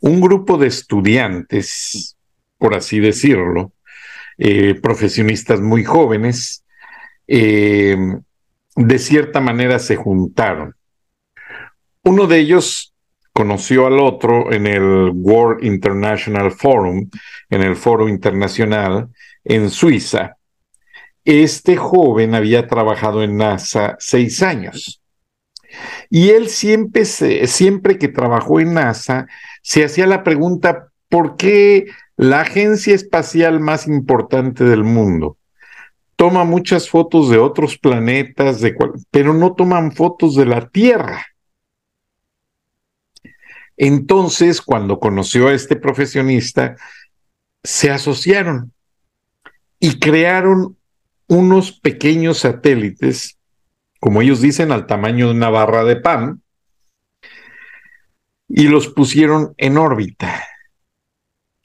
un grupo de estudiantes, por así decirlo, eh, profesionistas muy jóvenes, eh, de cierta manera se juntaron. Uno de ellos conoció al otro en el World International Forum, en el Foro Internacional en Suiza. Este joven había trabajado en NASA seis años y él siempre, siempre que trabajó en NASA, se hacía la pregunta, ¿por qué la agencia espacial más importante del mundo toma muchas fotos de otros planetas, pero no toman fotos de la Tierra? Entonces, cuando conoció a este profesionista, se asociaron y crearon unos pequeños satélites como ellos dicen, al tamaño de una barra de pan, y los pusieron en órbita,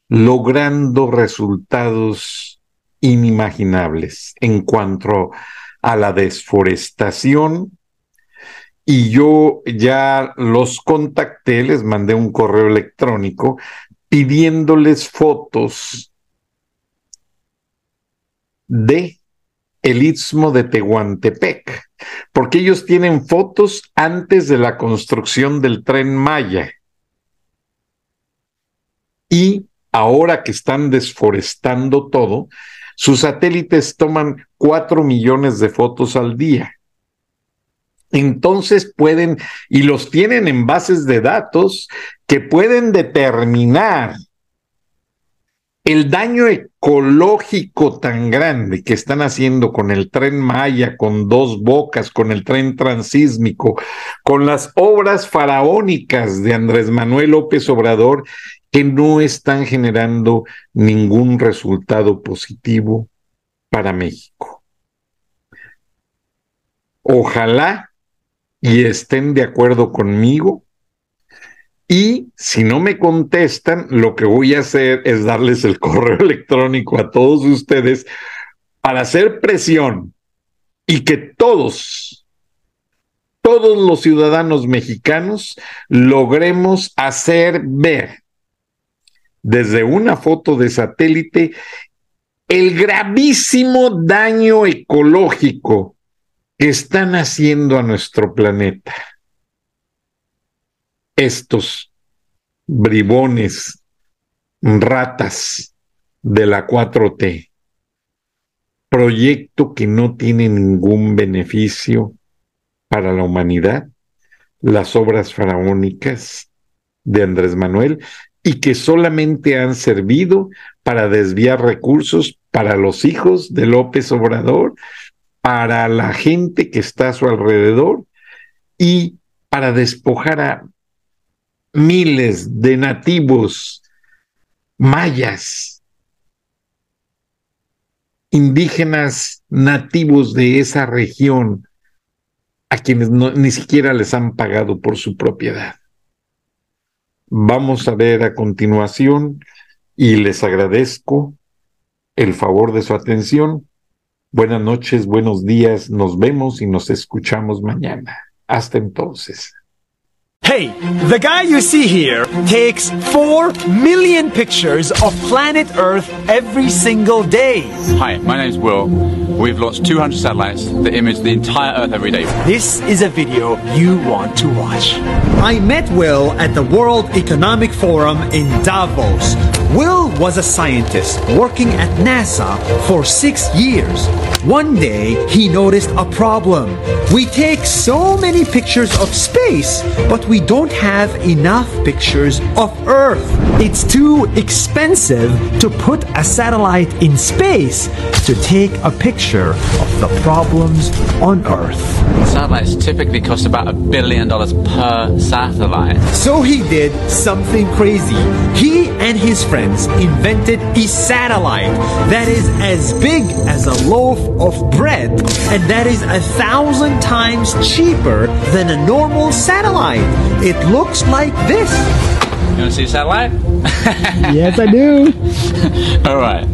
logrando resultados inimaginables en cuanto a la desforestación. Y yo ya los contacté, les mandé un correo electrónico pidiéndoles fotos de el istmo de Tehuantepec porque ellos tienen fotos antes de la construcción del tren Maya. Y ahora que están desforestando todo, sus satélites toman cuatro millones de fotos al día. Entonces pueden, y los tienen en bases de datos que pueden determinar el daño ecológico tan grande que están haciendo con el tren Maya, con dos bocas, con el tren transísmico, con las obras faraónicas de Andrés Manuel López Obrador, que no están generando ningún resultado positivo para México. Ojalá y estén de acuerdo conmigo y si no me contestan, lo que voy a hacer es darles el correo electrónico a todos ustedes para hacer presión y que todos, todos los ciudadanos mexicanos logremos hacer ver desde una foto de satélite el gravísimo daño ecológico que están haciendo a nuestro planeta estos bribones, ratas de la 4T. Proyecto que no tiene ningún beneficio para la humanidad, las obras faraónicas de Andrés Manuel y que solamente han servido para desviar recursos para los hijos de López Obrador, para la gente que está a su alrededor y para despojar a miles de nativos mayas, indígenas nativos de esa región, a quienes ni siquiera les han pagado por su propiedad. Vamos a ver a continuación y les agradezco el favor de su atención. Buenas noches, buenos días, nos vemos y nos escuchamos mañana. Hasta entonces. Hey, the guy you see here takes 4 million pictures of planet Earth every single day. Hi, my name's Will. We've launched 200 satellites that image the entire Earth every day. This is a video you want to watch. I met Will at the World Economic Forum in Davos Will was a scientist working at NASA for six years. One day, he noticed a problem. We take so many pictures of space, but we don't have enough pictures of Earth. It's too expensive to put a satellite in space to take a picture of the problems on Earth. Satellites typically cost about a billion dollars per satellite. So he did something crazy. He and his friends invented a satellite that is as big as a loaf of bread and that is a thousand times cheaper than a normal satellite. It looks like this. You want to see a satellite? Yes, I do. All right.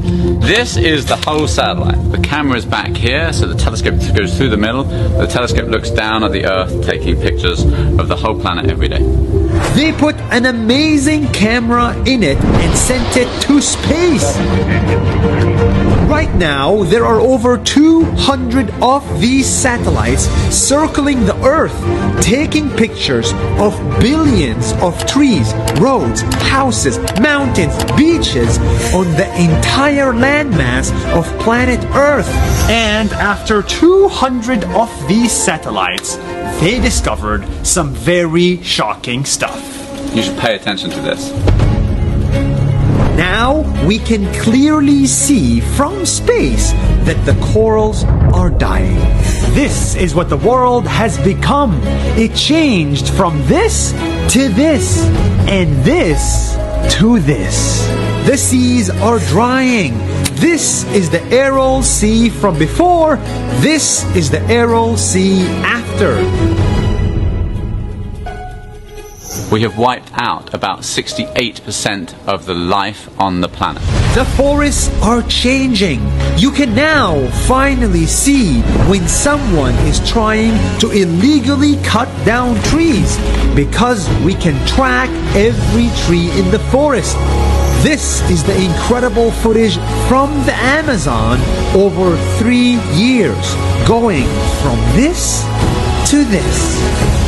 This is the whole satellite. The camera is back here, so the telescope goes through the middle. The telescope looks down at the Earth, taking pictures of the whole planet every day. They put an amazing camera in it and sent it to space. Right now, there are over 200 of these satellites circling the Earth, taking pictures of billions of trees, roads, houses, mountains, beaches on the entire landmass of planet Earth. And after 200 of these satellites, they discovered some very shocking stuff. You should pay attention to this. Now we can clearly see from space that the corals are dying. This is what the world has become. It changed from this to this, and this to this. The seas are drying. This is the Aral Sea from before. This is the Aral Sea after. We have wiped out about 68% of the life on the planet. The forests are changing. You can now finally see when someone is trying to illegally cut down trees because we can track every tree in the forest. This is the incredible footage from the Amazon over three years, going from this to this.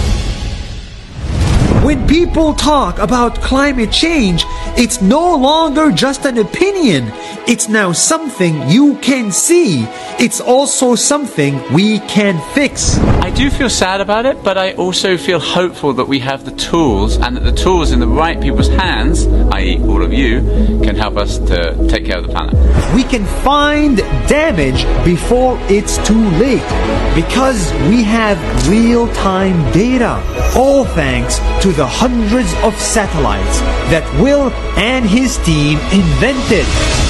When people talk about climate change, it's no longer just an opinion. It's now something you can see. It's also something we can fix. I do feel sad about it, but I also feel hopeful that we have the tools and that the tools in the right people's hands, i.e., all of you, can help us to take care of the planet. We can find damage before it's too late because we have real time data. All thanks to the hundreds of satellites that Will and his team invented.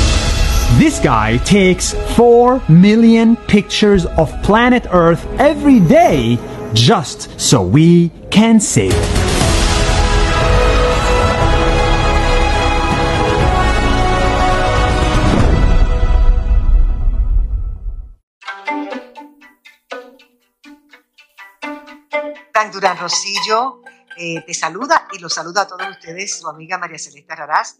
This guy takes 4 million pictures of planet Earth every day just so we can save it. Durán Rosillo eh, te saluda y los saluda a todos ustedes, su amiga María Celeste Raraz,